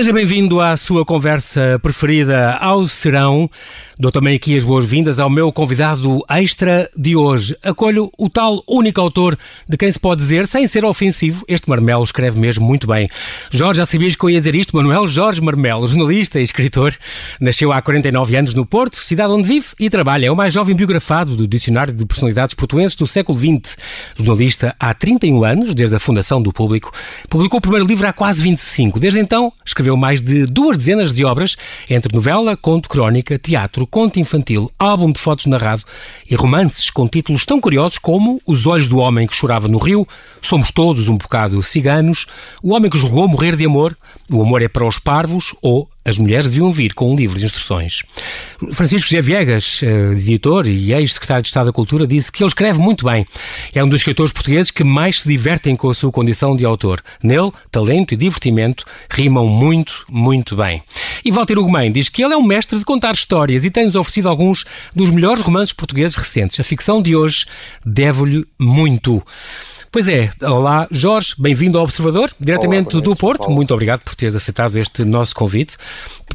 Seja bem-vindo à sua conversa preferida ao Serão. Dou também aqui as boas-vindas ao meu convidado extra de hoje. Acolho o tal único autor de quem se pode dizer, sem ser ofensivo, este Marmelo escreve mesmo muito bem. Jorge, já sabias que eu ia dizer isto? Manuel Jorge Marmelo, jornalista e escritor, nasceu há 49 anos no Porto, cidade onde vive e trabalha. É o mais jovem biografado do Dicionário de Personalidades Portuenses do século XX. Jornalista há 31 anos, desde a fundação do Público. Publicou o primeiro livro há quase 25. Desde então, escreveu escreveu mais de duas dezenas de obras, entre novela, conto, crónica, teatro, conto infantil, álbum de fotos narrado e romances com títulos tão curiosos como Os Olhos do Homem que Chorava no Rio, Somos Todos um Bocado Ciganos, O Homem que Julgou Morrer de Amor, O Amor é para os Parvos ou as mulheres deviam vir com um livro de instruções. Francisco José Viegas, eh, editor e ex-secretário de Estado da Cultura, disse que ele escreve muito bem. É um dos escritores portugueses que mais se divertem com a sua condição de autor. Nele, talento e divertimento rimam muito, muito bem. E Walter Ugumem diz que ele é um mestre de contar histórias e tem-nos oferecido alguns dos melhores romances portugueses recentes. A ficção de hoje deve-lhe muito. Pois é, olá Jorge, bem-vindo ao Observador, diretamente olá, do Porto. Paulo. Muito obrigado por teres aceitado este nosso convite.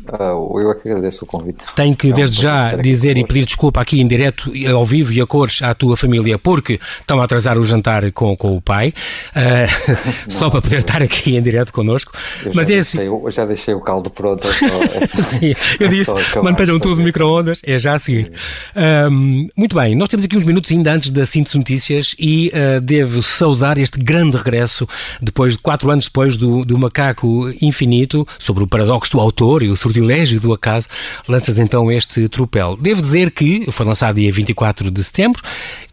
Uh, eu é que agradeço o convite. Tenho que, é desde já, dizer e pedir desculpa aqui em direto, ao vivo e a cores à tua família, porque estão a atrasar o jantar com, com o pai, uh, só para poder estar aqui em direto connosco. Eu Mas é assim. Eu já deixei o caldo pronto. É só, é só, Sim, eu é disse, mantenham tudo no micro-ondas, é já a seguir. Um, muito bem, nós temos aqui uns minutos ainda antes da síntese notícias e uh, devo saudar este grande regresso, depois de quatro anos depois do, do Macaco Infinito, sobre o paradoxo do autor e o sortilégio do acaso, lanças então este tropel. Devo dizer que foi lançado dia 24 de setembro,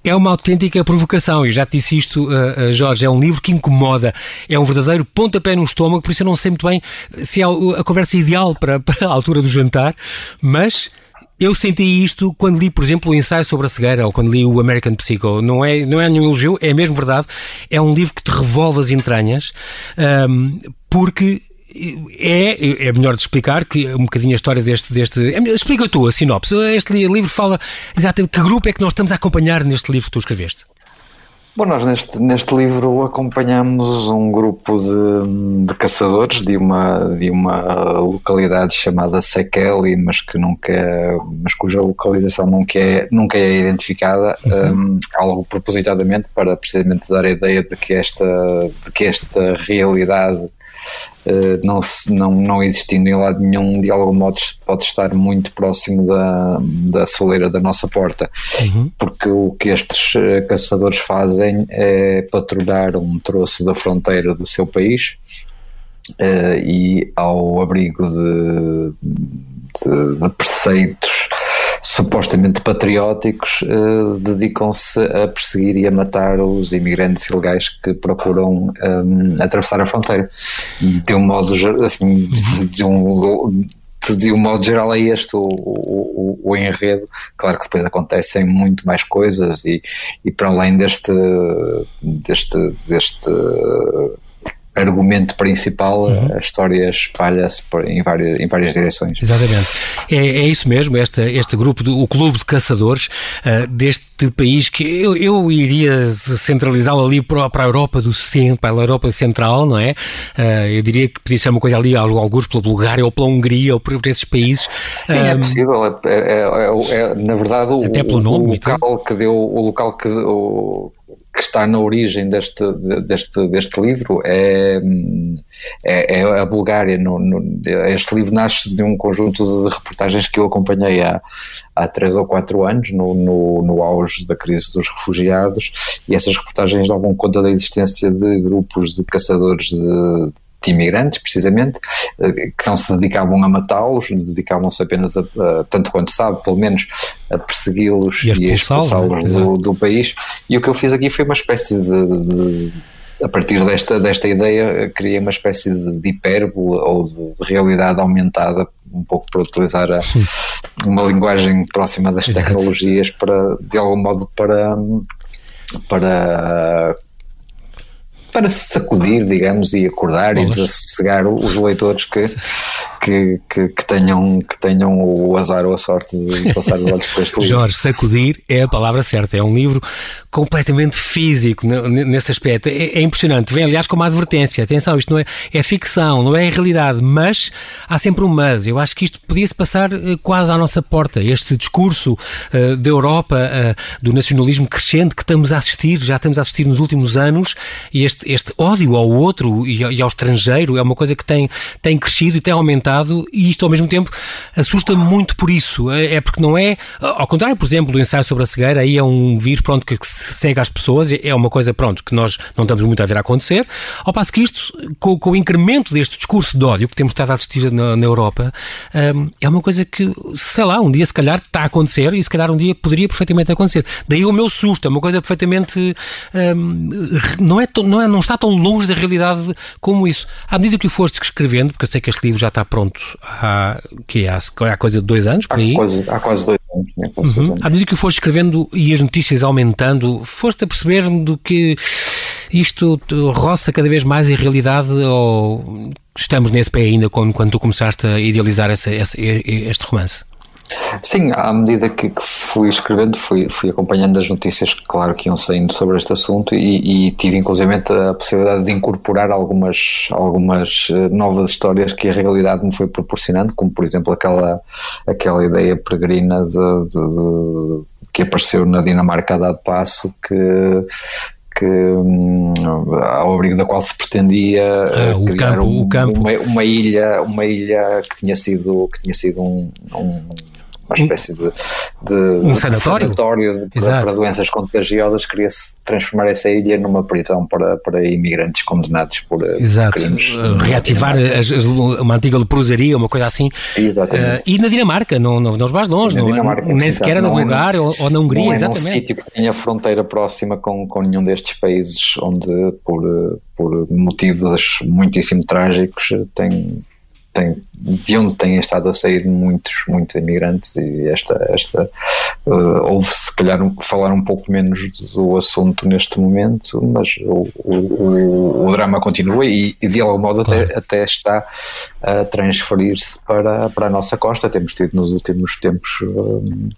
é uma autêntica provocação, e já te disse isto, uh, Jorge, é um livro que incomoda, é um verdadeiro pontapé no estômago, por isso eu não sei muito bem se é a conversa ideal para, para a altura do jantar, mas eu senti isto quando li, por exemplo, o ensaio sobre a cegueira ou quando li o American Psycho. Não é, não é nenhum elogio, é mesmo verdade. É um livro que te revolve as entranhas, um, porque é, é melhor de explicar que um bocadinho a história deste. deste é, explica tu a sinopse. Este livro fala exatamente que grupo é que nós estamos a acompanhar neste livro que tu escreveste. Bom, nós neste, neste livro acompanhamos um grupo de, de caçadores de uma, de uma localidade chamada Sekeli, mas que nunca mas cuja localização nunca é, nunca é identificada, uhum. um, algo propositadamente para precisamente dar a ideia de que esta, de que esta realidade não, não, não existindo em lado nenhum, de algum modo pode estar muito próximo da, da soleira da nossa porta. Uhum. Porque o que estes eh, caçadores fazem é patrulhar um troço da fronteira do seu país uh, e, ao abrigo de, de, de preceitos supostamente patrióticos uh, dedicam-se a perseguir e a matar os imigrantes ilegais que procuram um, ehm, atravessar a fronteira. De um modo assim, de um de um modo geral é este o, o, o, enredo. Claro que depois acontecem muito mais coisas e, e para além deste, deste, deste argumento principal, uhum. a história espalha-se em várias, em várias direções. Exatamente. É, é isso mesmo, este, este grupo, do, o Clube de Caçadores uh, deste país que eu, eu iria centralizá-lo ali para, para a Europa do Centro, para a Europa Central, não é? Uh, eu diria que podia ser uma coisa ali, alguns pela Bulgária ou pela Hungria ou por, por esses países. Sim, é possível. É, é, é, é, na verdade, o, Até pelo nome, o local que deu, o local que o, que está na origem deste, deste, deste livro é, é, é a Bulgária. No, no, este livro nasce de um conjunto de reportagens que eu acompanhei há, há três ou quatro anos, no, no, no auge da crise dos refugiados, e essas reportagens davam conta da existência de grupos de caçadores de, de imigrantes, precisamente, eh, que não se dedicavam a matá-los, dedicavam-se apenas, a, a, tanto quanto sabe, pelo menos, a persegui-los e, a expulsá-los né? do, do, país. E o que eu fiz aqui foi uma espécie de, de a partir desta, desta ideia, criei uma espécie de, de hipérbole ou de, de, realidade aumentada, um pouco para utilizar a, uma linguagem próxima das tecnologias, para, de algum modo, para, para para se sacudir, digamos, e acordar Bolas. e desassossegar os leitores que, que, que, que, tenham, que tenham o azar ou a sorte de passar os olhos por este livro. Jorge, sacudir é a palavra certa. É um livro completamente físico nesse aspecto. É, é impressionante. Vem, aliás, com uma advertência. Atenção, isto não é, é ficção, não é realidade, mas há sempre um mas. Eu acho que isto podia-se passar eh, quase à nossa porta. Este discurso uh, da Europa, uh, do nacionalismo crescente que estamos a assistir, já estamos a assistir nos últimos anos, e este, este ódio ao outro e ao, e ao estrangeiro é uma coisa que tem, tem crescido e tem aumentado, e isto ao mesmo tempo assusta-me muito por isso. É, é porque não é, ao contrário, por exemplo, do ensaio sobre a cegueira, aí é um vírus pronto, que segue às pessoas, é uma coisa pronto, que nós não estamos muito a ver acontecer, ao passo que isto, com, com o incremento deste discurso de ódio que temos estado a assistir na, na Europa, um, é uma coisa que, sei lá, um dia se calhar está a acontecer e se calhar um dia poderia perfeitamente acontecer. Daí o meu susto, é uma coisa perfeitamente. Um, não, é, não, é, não está tão longe da realidade como isso. À medida que o foste escrevendo, porque eu sei que este livro já está pronto há, que há, há coisa de dois anos, por aí. Há quase, há quase dois anos. Né? Quase uhum. À medida que foste escrevendo e as notícias aumentando, foste a perceber do que isto roça cada vez mais em realidade ou estamos nesse pé ainda quando, quando tu começaste a idealizar essa, essa, este romance? Sim, à medida que, que, fui escrevendo, fui, fui acompanhando as notícias, claro, que iam saindo sobre este assunto e, e tive inclusive a possibilidade de incorporar algumas, algumas eh, novas histórias que a realidade me foi proporcionando, como por exemplo aquela, aquela ideia peregrina de, de, de que apareceu na Dinamarca a dado passo que que hum, ao abrigo da qual se pretendia ah, o criar campo, um, o campo. Uma, uma, ilha uma ilha que tinha sido que tinha sido um, um uma espécie de, de um sanatório, de sanatório para, para, doenças contagiosas, queria-se transformar essa ilha numa prisão para, para imigrantes condenados por, Exato. por crimes. Reativar as, as, uma antiga leprosaria, uma coisa assim. Exatamente. Uh, e na Dinamarca, não, não, não vais longe, não, é? nem sequer no lugar ou, ou na Hungria, não exatamente. Não é um sítio que tenha fronteira próxima com, com nenhum destes países onde, por, por motivos muitíssimo trágicos, tem tem, de onde têm estado a sair muitos, muitos imigrantes e esta, esta uh, houve se calhar falar um pouco menos do assunto neste momento, mas o, o, o drama continua e, e, de algum modo claro. até, até está a transferir-se para, para a nossa costa. Temos tido nos últimos tempos uh,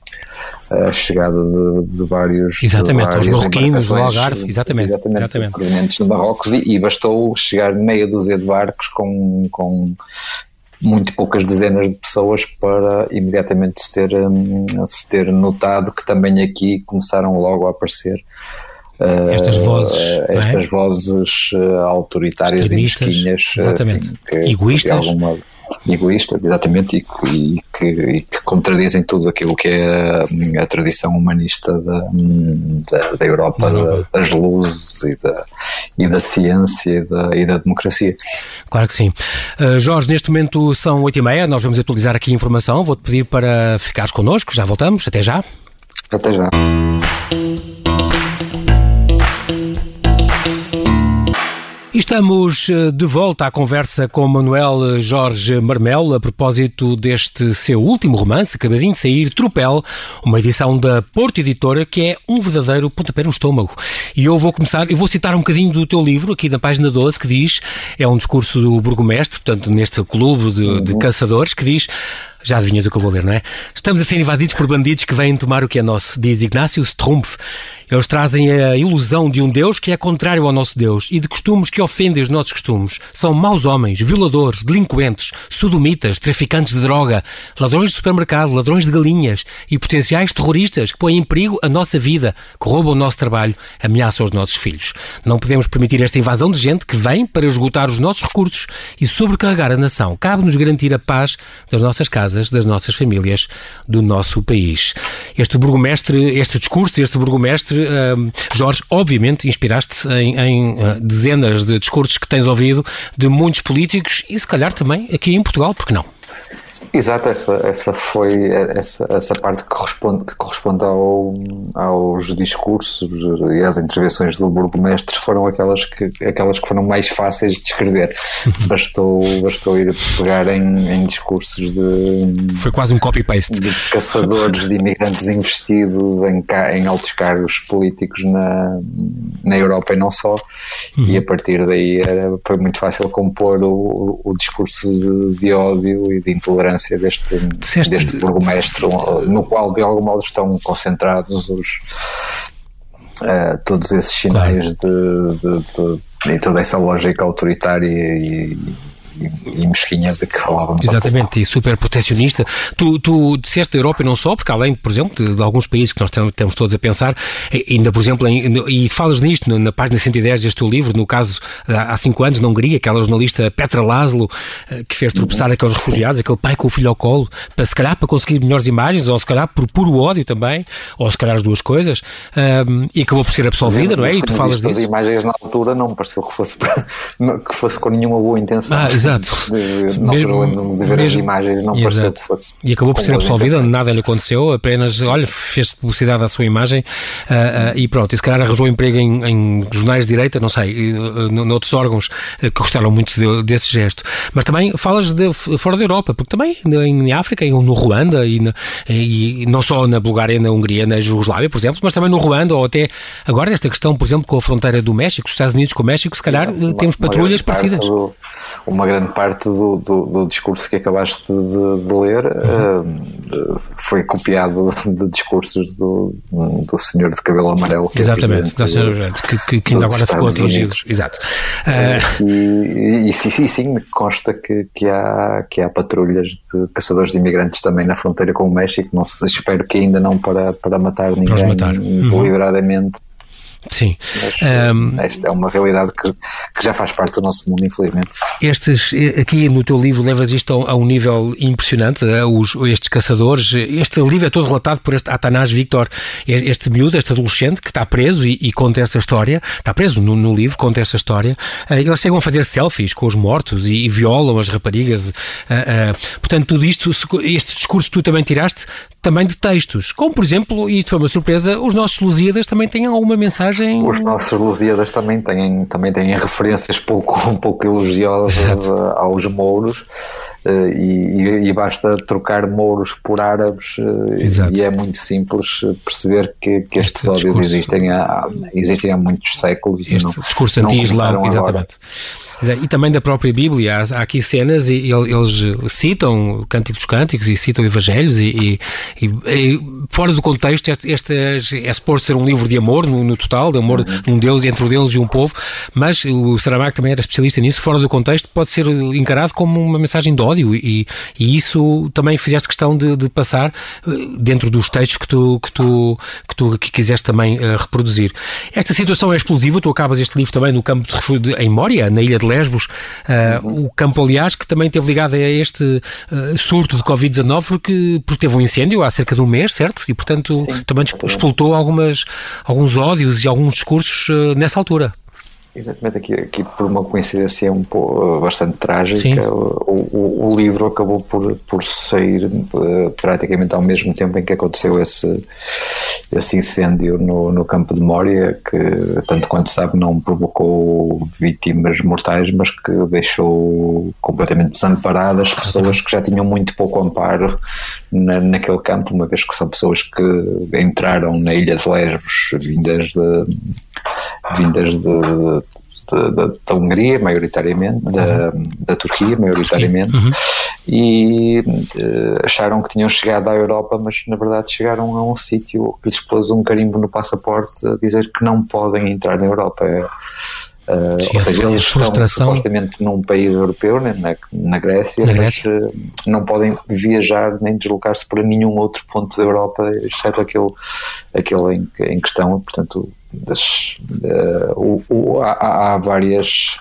a chegada de, de vários exatamente, os marroquinos, o Algarve, exatamente, exatamente, exatamente. provenientes de Marrocos e, e bastou chegar meia dúzia de barcos com, com muito poucas dezenas de pessoas para imediatamente se ter, um, se ter notado que também aqui começaram logo a aparecer uh, estas vozes, uh, estas é? vozes uh, autoritárias e mesquinhas, exatamente. Assim, que, egoístas. Alguma, egoísta, exatamente, e, e, que, e, que, contradizem tudo aquilo que é a, a tradição humanista da, da, da Europa, da, das luzes e da, e da ciência e da, e da democracia. Claro que sim. Uh, Jorge, neste momento são oito e meia, nós vamos atualizar aqui a informação, vou-te pedir para ficares connosco, já voltamos, até já. Até já. E estamos eh, de volta à conversa com Manuel Jorge Marmel a propósito deste seu último romance, acabadinho de sair, Tropel, uma edição da Porto Editora que é um verdadeiro pontapé no estômago. E eu vou começar, eu vou citar um bocadinho do teu livro, aqui na página 12, que diz, é um discurso do burgomestre, portanto, neste clube de, de caçadores, que diz já adivinhas o que eu vou ler, não é? Estamos a ser invadidos por bandidos que vêm tomar o que é nosso, diz Ignácio Strumpf. Eles trazem a ilusão de um Deus que é contrário ao nosso Deus e de costumes que ofendem os nossos costumes. São maus homens, violadores, delinquentes, sodomitas, traficantes de droga, ladrões de supermercado, ladrões de galinhas e potenciais terroristas que põem em perigo a nossa vida, que roubam o nosso trabalho, ameaçam os nossos filhos. Não podemos permitir esta invasão de gente que vem para esgotar os nossos recursos e sobrecarregar a nação. Cabe-nos garantir a paz das nossas casas, das nossas famílias, do nosso país. Este burgomestre, este discurso, este burgomestre Jorge, obviamente inspiraste em, em uh, dezenas de discursos que tens ouvido de muitos políticos e se calhar também aqui em Portugal, porque não? Exato, essa, essa foi essa, essa parte que corresponde, que corresponde ao, aos discursos e às intervenções do burgomestre foram aquelas que, aquelas que foram mais fáceis de escrever. bastou, bastou ir pegar em, em discursos de. Foi quase um copy-paste. De caçadores de imigrantes investidos em, em altos cargos políticos na, na Europa e não só. Uhum. E a partir daí era, foi muito fácil compor o, o discurso de, de ódio e de intolerância deste, Disseste... deste burgomestre, no qual de algum modo estão concentrados os, uh, todos esses sinais claro. de, de, de, e toda essa lógica autoritária e, e, mesquinha de que falávamos. Exatamente, e super protecionista. Tu, tu disseste da Europa e não só, porque além, por exemplo, de, de alguns países que nós temos todos a pensar, ainda, por exemplo, em, e falas nisto na página 110 deste teu livro, no caso, há cinco anos, na Hungria, aquela jornalista Petra Laszlo, eh, que fez tropeçar uhum. aqueles refugiados, aquele pai com o filho ao colo, para se calhar para conseguir melhores imagens, ou se calhar por puro ódio também, ou se calhar as duas coisas, um, e acabou por ser absolvida, não é? E tu falas disso. As imagens na altura não me pareceu que fosse, que fosse com nenhuma boa intenção. Ah, exato. De, mesmo, de ver mesmo, as imagens, não pareceu que fosse. E acabou por ser absolvida, nada lhe aconteceu, apenas, olha, fez publicidade à sua imagem uh, uh, e pronto. E se calhar arranjou emprego em, em jornais de direita, não sei, uh, noutros órgãos que gostaram muito de, desse gesto. Mas também falas de fora da Europa, porque também em África, no Ruanda, e, na, e não só na Bulgária, na Hungria, na Jugoslávia, por exemplo, mas também no Ruanda, ou até agora esta questão, por exemplo, com a fronteira do México, os Estados Unidos com o México, se calhar temos patrulhas parecidas. Do, uma grande parte do, do, do, discurso que acabaste de, de ler uhum. uh, foi copiado de discursos do, do senhor de cabelo amarelo. É Exatamente, é senhor que, que, que ainda agora ficou atingidos. Exato. Uh, e, e, e, sim, sim, consta que, que, há, que há patrulhas de caçadores de imigrantes também na fronteira com o México. Não se, espero que ainda não para, para matar ninguém matar. Uhum. deliberadamente. Sim. Mas, um, esta é uma realidade que, que, já faz parte do nosso mundo, infelizmente. Estes, aqui no teu livro levas isto a, a um nível impressionante, eh, os, estes caçadores. Este livro é todo relatado por este Atanás Victor, este miúdo, este adolescente que está preso e, e conta esta história, está preso no, no, livro, conta esta história. Eles chegam a fazer selfies com os mortos e, e violam as raparigas. Portanto, tudo isto, este discurso tu também tiraste também de textos, como por exemplo, e isto foi uma surpresa, os nossos Lusíadas também têm alguma mensagem. Os nossos Lusíadas também têm, também têm referências pouco, um pouco elogiosas aos mouros eh, e, e, basta trocar mouros por árabes eh, Exato. e é muito simples perceber que, que estes este ódios existem há, existem há muitos séculos. Este não, discurso anti-islão, exatamente. E também da própria Bíblia, há, há aqui cenas e eles citam o Cântico dos Cânticos e citam Evangelhos e, e, e fora do contexto, este, este é, é suposto ser um livro de amor no, no total, de amor de um Deus entre o Deus e um povo, mas o Saramago também era especialista nisso, fora do contexto pode ser encarado como uma mensagem de ódio e, e isso também fizeste questão de, de, passar eh, dentro dos textos que tu, que tu, que tu que quiseste também uh, reproduzir. Esta situação é explosiva, tu acabas este livro também no campo de refúgio em Mória, na ilha de Lesbos, uh, o campo, aliás, que também esteve ligado a este uh, surto de Covid-19 porque, porque teve um incêndio há cerca de um mês, certo? E, portanto, Sim, também explotou algumas, alguns ódios e alguns discursos uh, nessa altura. Exatamente, aqui, aqui por uma coincidência um pouco, bastante trágica, o, o, o, livro acabou por, por sair uh, praticamente ao mesmo tempo em que aconteceu esse, esse incêndio no, no campo de Mória, que, tanto quanto sabe, não provocou vítimas mortais, mas que deixou completamente desamparadas pessoas que já tinham muito pouco amparo na, naquele campo, uma vez que são pessoas que entraram na ilha de Lesbos vindas de, vindas de da, da, Hungria, maioritariamente, da, da Turquia, maioritariamente, uhum. e uh, acharam que tinham chegado à Europa, mas na verdade chegaram a um sítio que lhes pôs um carimbo no passaporte a dizer que não podem entrar na Europa. É, Uh, Sim, ou seja, eles estão supostamente num país europeu, né, na, na Grécia, na Grécia. mas uh, não podem viajar nem deslocar-se para nenhum outro ponto da Europa, exceto aquele, aquele em, em questão. Portanto, das, uh, o, o, há, há, várias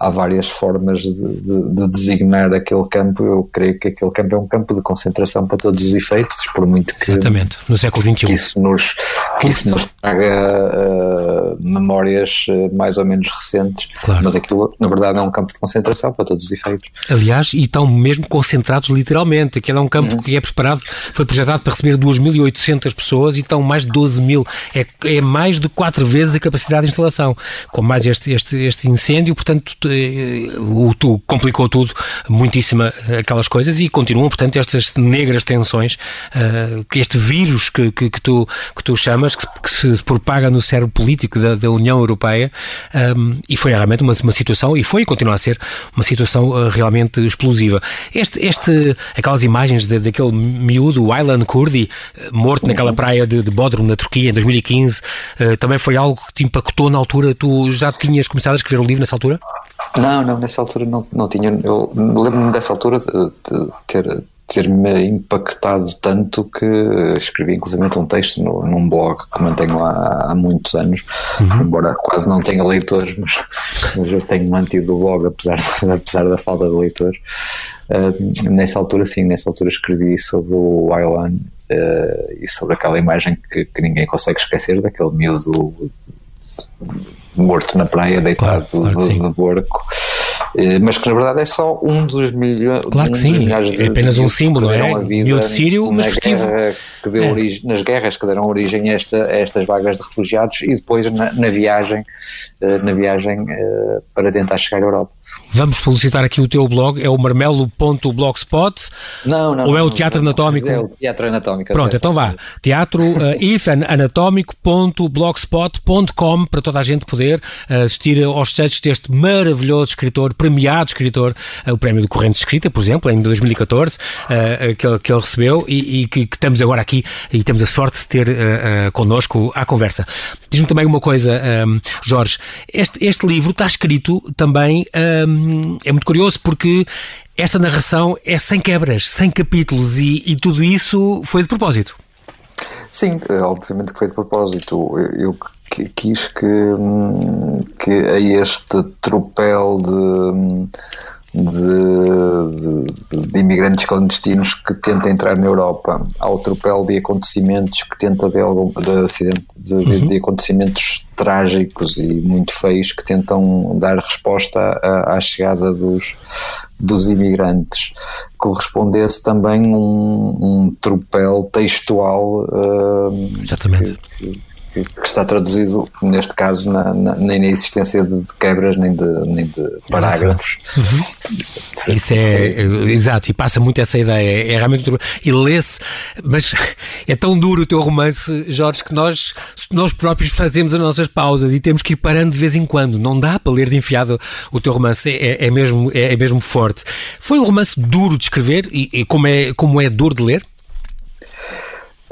há várias formas de, de, de, designar aquele campo. Eu creio que aquele campo é um campo de concentração para todos os efeitos, por muito que, Exatamente, no século XXI. Que isso nos, que isso nos traga uh, memórias uh, mais ou menos recentes, claro. mas aquilo, na verdade, é um campo de concentração para todos os efeitos. Aliás, e estão mesmo concentrados literalmente. Aquele é um campo uhum. que é preparado, foi projetado para receber 2.800 pessoas e estão mais de 12 mil. É, é mais de quatro vezes a capacidade de instalação. Com mais este, este, este incêndio, portanto, o, tu complicou tudo, muitíssimo aquelas coisas e continuam, portanto, estas negras tensões, uh, este vírus que, que, que, tu, que tu chamas, que, que se propaga no cérebro político da, da União Europeia um, e foi realmente uma, uma situação, e foi e continua a ser uma situação uh, realmente explosiva. Este, este, aquelas imagens de, daquele miúdo, Aylan Kurdi, morto naquela praia de, de Bodrum, na Turquia, em 2015, uh, também foi algo que te impactou na altura? Tu já tinhas começado a escrever o livro nessa altura? Não, não, nessa altura não, não tinha. Eu lembro-me dessa altura de, de ter ter-me impactado tanto que escrevi inclusive um texto no, num blog que mantenho há, há muitos anos, uhum. embora quase não tenha leitores, mas, mas eu tenho mantido o blog apesar, apesar da falta de leitores. Uh, nessa altura, sim, nessa altura escrevi sobre o Aylan uh, e sobre aquela imagem que, que, ninguém consegue esquecer daquele miúdo morto na praia, deitado claro, claro de, de borco. Eh, mas que na verdade é só um dos milhões. Claro que um sim, é apenas um símbolo, é? Miúdo sírio, mas vestido. Que deu é. origem, nas guerras que deram origem a, esta, a estas vagas de refugiados e depois na, na viagem, eh, na viagem eh, para tentar chegar à Europa. Vamos publicitar aqui o teu blog, é o marmelo.blogspot? Não, não. Ou é o Teatro não, Anatómico? É o Teatro Anatómico. Pronto, então vá. Teatro uh, ifanatómico.blogspot.com para toda a gente poder uh, assistir aos textos deste maravilhoso escritor, premiado escritor, uh, o Prémio do Corrente de Escrita, por exemplo, em 2014, uh, que, que ele recebeu e, e que, que, estamos agora aqui e temos a sorte de ter uh, connosco à conversa. Diz-me também uma coisa, Jorge, este, este livro está escrito também é muito curioso porque esta narração é sem quebras, sem capítulos e, e tudo isso foi de propósito. Sim, eh, obviamente que foi de propósito. Eu, quis que, hum, que a este tropel de de, de, de, imigrantes clandestinos que tenta entrar na Europa, ao tropel de acontecimentos que tenta de, algum, de, uhum. de, acontecimentos trágicos e muito feios que tentam dar resposta à, à chegada dos, dos imigrantes correspondesse também um, um tropel textual uh, Exatamente. Que, que, que, está traduzido, neste caso, na, na, nem na existência de, de, quebras nem de, nem de parágrafos. Uhum. Isso é, exato, e passa muito essa ideia. É, é realmente. E lê-se, mas é tão duro o teu romance, Jorge, que nós, nós próprios fazemos as nossas pausas e temos que ir parando de vez em quando. Não dá para ler de enfiado o teu romance, é, é mesmo, é, é, mesmo forte. Foi um romance duro de escrever e, e como, é, como é duro de ler?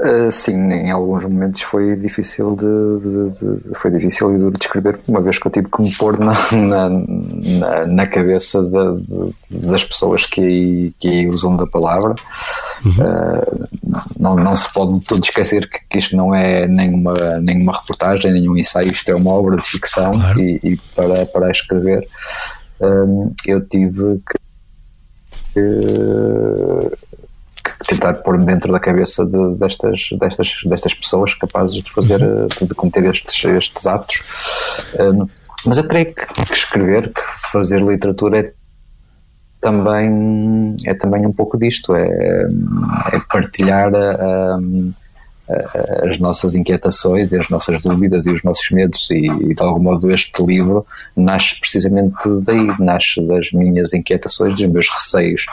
Uh, sim, em alguns momentos foi difícil de, de, de, foi difícil e duro de descrever, uma vez que eu tive que me pôr na, na, na, na cabeça de, das pessoas que aí, que aí usam da palavra. Uhum. Uh, não, não se pode todo esquecer que, que isto não é nenhuma, nenhuma reportagem, nenhum ensaio, isto é uma obra de ficção claro. e, e, para, para escrever uh, eu tive que tentar pôr-me dentro da cabeça de, destas, destas, destas pessoas capazes de fazer, uhum. Eh, de cometer estes, estes atos. Um, mas eu creio que, que, escrever, que fazer literatura é também, é também um pouco disto, é, é partilhar a, a, as nossas inquietações e as nossas dúvidas e os nossos medos e, e, de algum modo este livro nasce precisamente daí, nasce das minhas inquietações, dos meus receios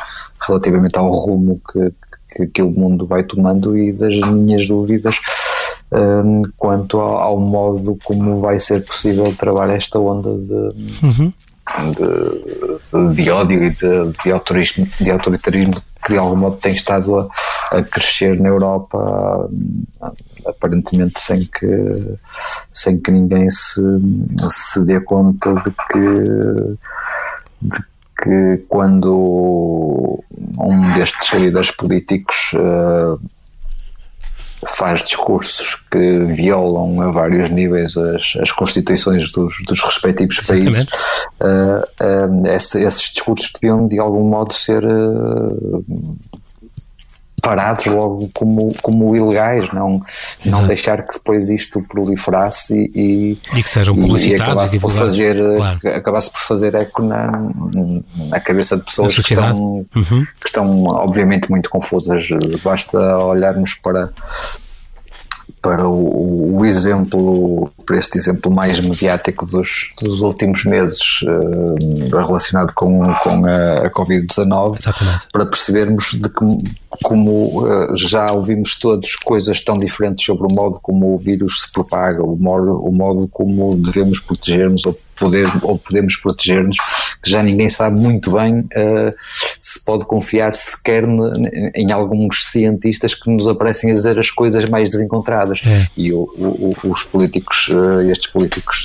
relativamente ao rumo que, que, que o mundo vai tomando e das minhas dúvidas um, quanto ao, ao, modo como vai ser possível travar esta onda de, uhum. de, de, de, ódio e de, de, autorismo, de autoritarismo que de algum modo tem estado a, a crescer na Europa aparentemente sem que sem que ninguém se, se dê conta de que de que quando um destes líderes políticos uh, faz discursos que violam a vários níveis as, as constituições dos, dos respectivos países, uh, uh, esse, esses discursos deviam de algum modo ser uh, parados logo como, como ilegais, não, não deixar que depois isto proliferasse e, e, que sejam publicitados e, acabasse, por fazer, claro. acabasse por fazer eco na, na cabeça de pessoas que estão, uhum. que estão obviamente muito confusas. Basta olharmos para para o, o, exemplo, para este exemplo mais mediático dos, dos últimos meses uh, relacionado com, com a, a Covid-19, para percebermos de que, como uh, já ouvimos todos coisas tão diferentes sobre o modo como o vírus se propaga, o modo, o modo como devemos protegermos ou, poder, ou podemos proteger-nos, que já ninguém sabe muito bem uh, se pode confiar sequer em alguns cientistas que nos aparecem a dizer as coisas mais desencontradas. É. E o, o, os políticos, estes políticos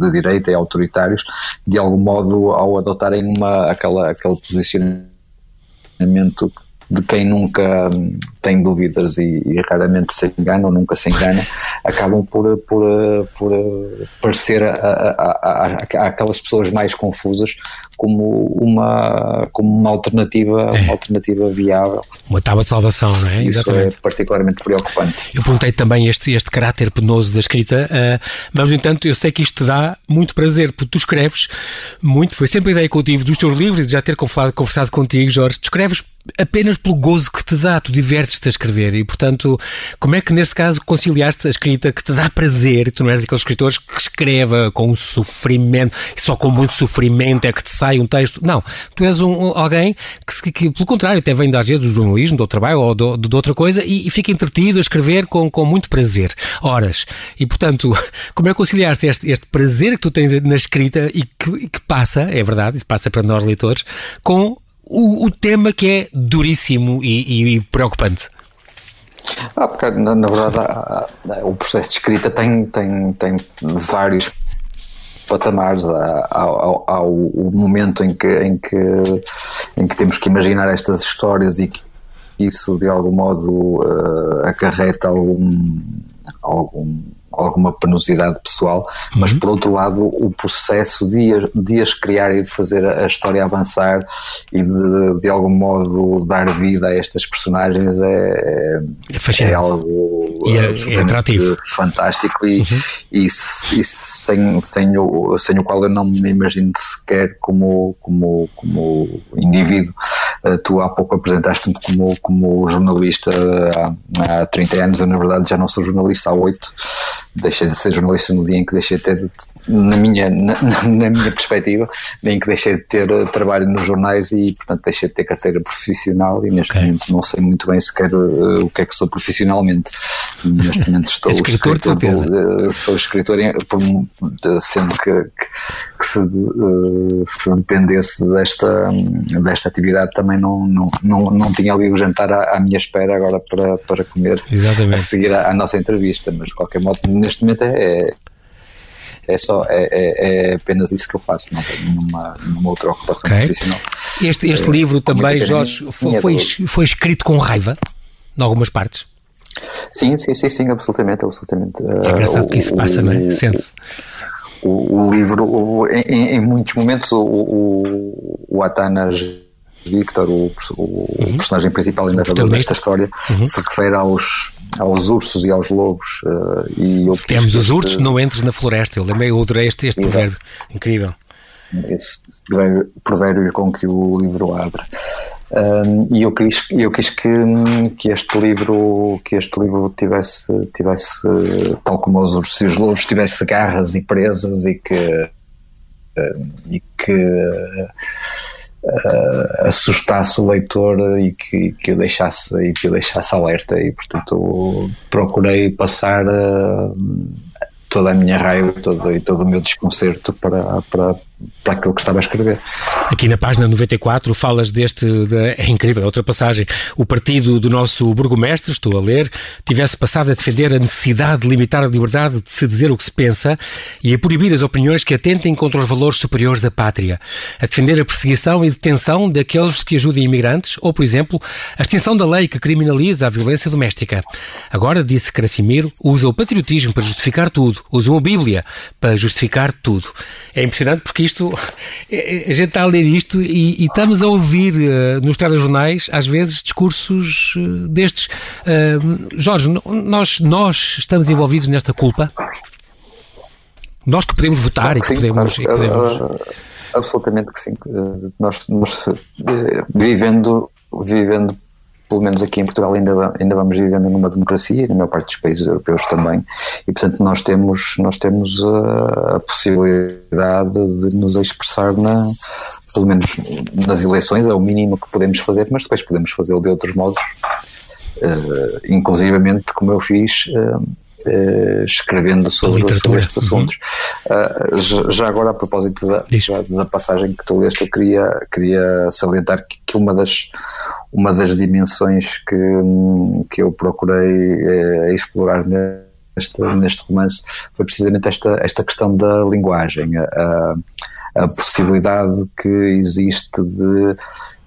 da direita e autoritários, de algum modo, ao adotarem uma, aquela, aquele posicionamento de quem nunca tem dúvidas e, e, raramente se engana ou nunca se engana, acabam por, por, por parecer a, a, a, aquelas pessoas mais confusas como uma, como uma alternativa, é. uma alternativa viável. Uma tábua de salvação, não é? Isso é Exatamente. é particularmente preocupante. Eu perguntei também este, este caráter penoso da escrita, uh, mas no entanto eu sei que isto te dá muito prazer, porque tu escreves muito, foi sempre a ideia que eu tive dos teus livros e de já ter conversado, conversado contigo, Jorge, tu escreves apenas pelo gozo que te dá, tu divertes-te a escrever e, portanto, como é que neste caso conciliaste a escrita que te dá prazer e tu não és daqueles escritores que escreva com sofrimento e só com muito sofrimento é que te sai um texto? Não, tu és um, alguém que, que, pelo contrário, até vem às vezes do jornalismo, do trabalho ou do, de outra coisa e, e, fica entretido a escrever com, com muito prazer, horas. E, portanto, como é que conciliaste este, este prazer que tu tens na escrita e que, que passa, é verdade, isso passa para nós leitores, com o, o tema que é duríssimo e, e preocupante? Ah, porque na, na verdade há, há, o processo de escrita tem, tem, tem vários patamares. Há, há, há o, o, momento em que, em, que, em que temos que imaginar estas histórias e que isso de algum modo uh, acarreta algum, algum alguma penosidade pessoal, mas uhum. por outro lado o processo de, de as criar e de fazer a história avançar e de, de algum modo dar vida a estas personagens é, é, é algo e é, é atrativo. fantástico e, uhum. e, e sem, sem, o, sem o qual eu não me imagino sequer como, como, como indivíduo. Uh, tu há pouco apresentaste-me como, como jornalista há, há 30 anos, eu na verdade já não sou jornalista há 8 deixei de ser jornalista no dia em que deixei de ter, na minha, na, na minha perspectiva, em que deixei de ter eh, trabalho nos jornais e, portanto, deixei de ter carteira profissional e neste okay. momento não sei muito bem sequer uh, o que é que sou profissionalmente. Neste momento estou escritor, escritor de, sou escritor, por, sendo que, que, que se, uh, se, dependesse desta, desta atividade também não, não, não, não tinha ali o jantar à, à minha espera agora para, para comer Exatamente. a seguir a, a nossa entrevista, mas de qualquer modo neste momento é, é só é, é, é, apenas isso que eu faço, não tenho nenhuma, nenhuma outra ocupação okay. profissional. Este, este é, livro também, Jorge, foi, foi, foi, escrito com raiva, em algumas partes. Sim, sim, sim, sim, absolutamente, absolutamente. É engraçado uh, que isso se passa, o, não é? Sente-se. O, o, livro, o, em, em, muitos momentos, o, o, o Atanas Victor, o, o uhum. personagem principal e narrador desta história, uhum. se refere aos, aos ursos e aos lobos. Uh, e se temos os ursos, não entres na floresta. Eu lembrei, eu adorei este, este provérbio. Incrível. Esse provérbio, provérbio com que o livro abre. Um, e eu quis, eu quis que, que este livro que este livro tivesse, tivesse tal como os ursos os lobos, tivesse garras e presas e que, e que uh, assustasse o leitor e que, que, o deixasse, e que o deixasse alerta. E portanto procurei passar uh, toda a minha raiva todo, e todo o meu desconcerto para, para, para aquilo que estava a escrever. Aqui na página 94 falas deste, de, é incrível, outra passagem. O partido do nosso burgomestre, estou a ler, tivesse passado a defender a necessidade de limitar a liberdade de se dizer o que se pensa e a proibir as opiniões que atentem contra os valores superiores da pátria, a defender a perseguição e detenção daqueles que ajudem imigrantes ou, por exemplo, a extinção da lei que criminaliza a violência doméstica. Agora, disse Crasimiro, usa o patriotismo para justificar tudo, usa a Bíblia para justificar tudo. É impressionante porque isto, a gente está a ler isto e, e estamos a ouvir uh, nos telejornais, às vezes, discursos uh, destes. Uh, Jorge, nós, nós estamos envolvidos nesta culpa? Nós que podemos votar e que, sim, podemos, claro, e podemos... Absolutamente que sim. Nós, nós vivendo, vivendo pelo menos aqui em Portugal ainda, ainda vamos vivendo numa democracia, na maior parte dos países europeus também, e portanto nós temos, nós temos a, a possibilidade de nos expressar na, pelo menos nas eleições, é o mínimo que podemos fazer, mas depois podemos fazê-lo de outros modos, uh, inclusivamente como eu fiz, uh, uh, escrevendo sobre, sobre estes assuntos. Uhum. Já, já, agora, a propósito da, da, passagem que tu leste, eu queria, queria salientar que, que uma, das, uma das dimensões que, que eu procurei explorar neste, neste romance foi precisamente esta, esta questão da linguagem. Uh, a possibilidade que existe de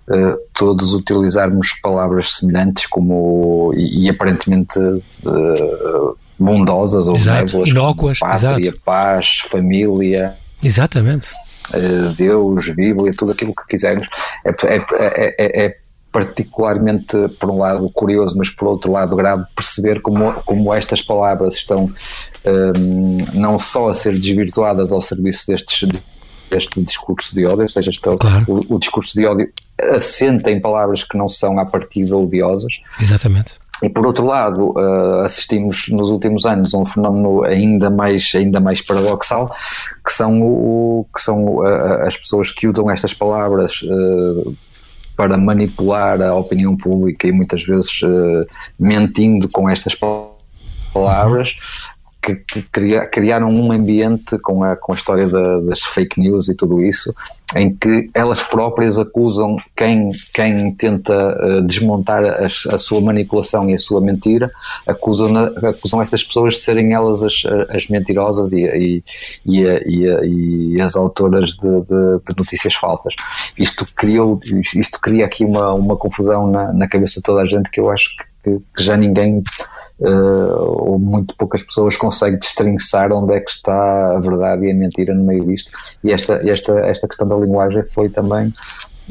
uh, todos utilizarmos palavras semelhantes como e, e aparentemente uh, bondosas ou benévolas, inócuas, pátria, exato. paz, família. Exatamente. Uh, Deus, Bíblia, tudo aquilo que quisermos. É, é, é, é, particularmente, por um lado, curioso, mas por outro lado, grave perceber como, como estas palavras estão um, não só a ser desvirtuadas ao serviço destes este discurso de ódio, ou seja, este, claro. o, o, discurso de ódio assenta em palavras que não são à partida odiosas. Exatamente. E por outro lado, uh, assistimos nos últimos anos a um fenómeno ainda mais, ainda mais paradoxal, que são, o, que são uh, as pessoas que usam estas palavras uh, para manipular a opinião pública e muitas vezes mentindo com estas palavras, que, que cria, criaram um ambiente com a, com a história da, das fake news e tudo isso, em que elas próprias acusam quem, quem tenta uh, desmontar a, a, sua manipulação e a sua mentira, acusam, acusam essas pessoas de serem elas as, as mentirosas e, e, e, e, e as autoras de, de, de, notícias falsas. Isto, criou, isto cria aqui uma, uma confusão na, na cabeça de toda a gente que eu acho que, que já ninguém uh, ou muito poucas pessoas conseguem destrinçar onde é que está a verdade e a mentira no meio disto. E esta, esta, esta questão da linguagem foi também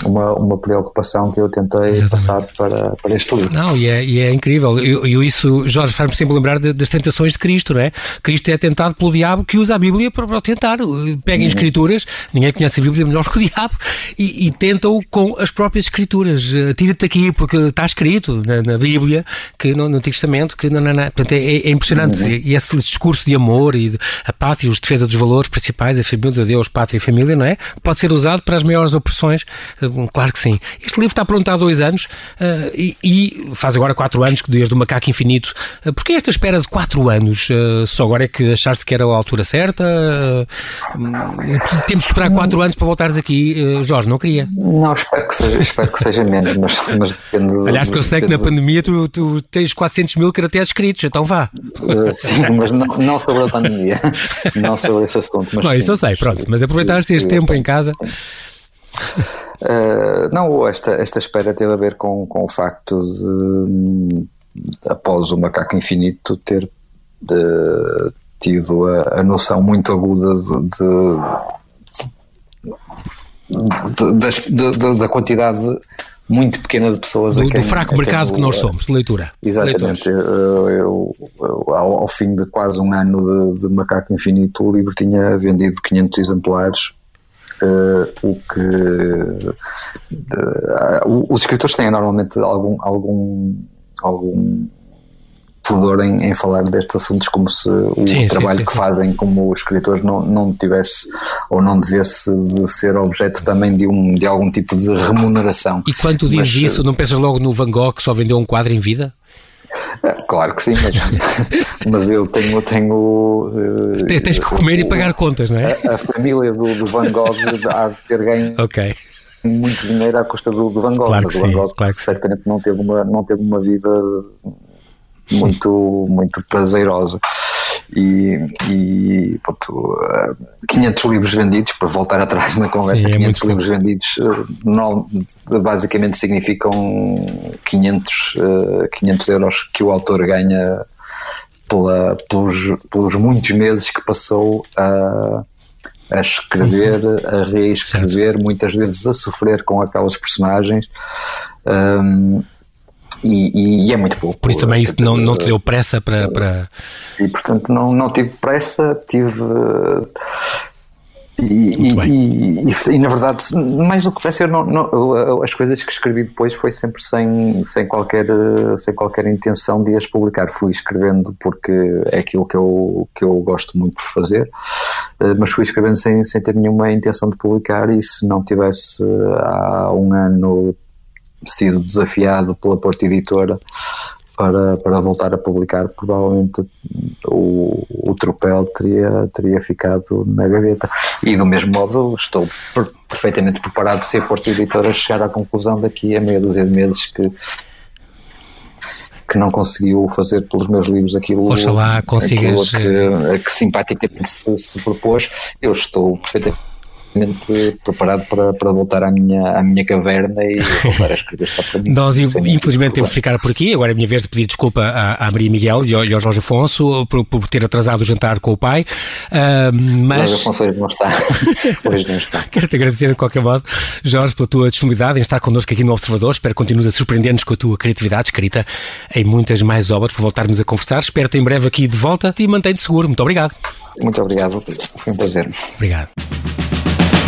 uma, uma preocupação que eu tentei Exatamente. passar para, para este livro. Não, e é, e é incrível. Eu isso, Jorge, faz-me sempre lembrar de, das tentações de Cristo, não é? Cristo é tentado pelo diabo que usa a Bíblia para, para tentar. Pega em uhum. escrituras, ninguém conhece a Bíblia melhor que o diabo, e, e tenta-o com as próprias escrituras. Tira-te aqui, porque está escrito na, na Bíblia, que no, no Antigo Testamento, que não, não, não. Portanto, é, é impressionante. Uhum. E esse discurso de amor e de, a pátria, os defesa dos valores principais, a família de Deus, pátria e família, não é? Pode ser usado para as maiores opressões Claro que sim. Este livro está pronto há dois anos uh, e, e, faz agora quatro anos, desde o Macaco Infinito. Uh, Porquê esta espera de quatro anos? Uh, só agora é que achaste que era a altura certa? temos que esperar quatro anos para voltares aqui. Jorge, não queria? Não, espero que seja, espero que seja menos, mas, mas depende. Aliás, porque eu sei que na pandemia tu, tu tens 400 mil caracteres escritos, então vá. sim, mas não, não, sobre a pandemia, não sobre esse assunto. Mas não, sim, isso eu sei, pronto. Mas aproveitaste este tempo em casa. Uh, não, esta, esta espera teve a ver com, com o facto de, após o Macaco Infinito, ter de, tido a, a, noção muito aguda de, da quantidade muito pequena de pessoas do, quem, do fraco mercado eu, que nós somos de leitura. Exatamente. eu, eu, ao, ao, fim de quase um ano de, de Macaco Infinito o livro tinha vendido 500 exemplares o que uh, os escritores têm normalmente algum algum algum pudor em, em, falar destes assuntos como se o sim, trabalho sim, sim, que fazem como escritores não, não tivesse ou não devesse de ser objeto também de, um, de algum tipo de remuneração. E quando dizes Mas, isso, não pensas logo no Van Gogh que só vendeu um quadro em vida? Claro que sim, mas, mas eu tenho. tenho uh, Tens que comer e pagar contas, não é? A, a família do, do, Van Gogh há de ter ganho okay. muito dinheiro à custa do, do Van Gogh, claro mas o Van Gogh claro certamente não teve, uma, não teve uma vida muito, muito prazerosa e, e pronto, 500 livros vendidos, para voltar atrás na conversa, Sim, é 500 livros bom. vendidos não, basicamente significam 500, 500 euros que o autor ganha pela, pelos, pelos muitos meses que passou a, a escrever, uhum. a reescrever, certo. muitas vezes a sofrer com aquelas personagens. Um, e, e, é muito pouco. Por isso também isso não, não te deu pressa para. para... E portanto não, não tive pressa, tive. E, e, e, e, na verdade, mais do que pressa, eu não, não, as coisas que escrevi depois foi sempre sem, sem, qualquer, sem qualquer intenção de as publicar. Fui escrevendo porque é aquilo que eu, que eu gosto muito de fazer, eh, mas fui escrevendo sem, sem ter nenhuma intenção de publicar. E se não tivesse há um ano sido desafiado pela Porta Editora para, para voltar a publicar, provavelmente o, o tropel teria, teria ficado na gaveta. E do mesmo modo, estou per, perfeitamente preparado se a Porta Editora chegar à conclusão daqui a meia dúzia de meses que que não conseguiu fazer pelos meus livros aquilo, Oxalá consigas... aquilo que, que simpaticamente se, se propôs. Eu estou perfeitamente preparado para, para voltar à minha, à minha caverna e voltar a escrever só para mim. Nós, infelizmente, temos de ficar por aqui. Agora é a minha vez de pedir desculpa à, à Maria Miguel e ao, e ao Jorge Afonso por, por, ter atrasado o jantar com o pai. Uh, mas... Jorge Afonso hoje não está. hoje não está. Quero-te agradecer de qualquer modo, Jorge, pela tua disponibilidade em estar connosco aqui no Observador. Espero que continues a surpreender-nos com a tua criatividade escrita em muitas mais obras para voltarmos a conversar. Espero-te em breve aqui de volta e mantém-te seguro. Muito obrigado. Muito obrigado. Foi um prazer. Obrigado.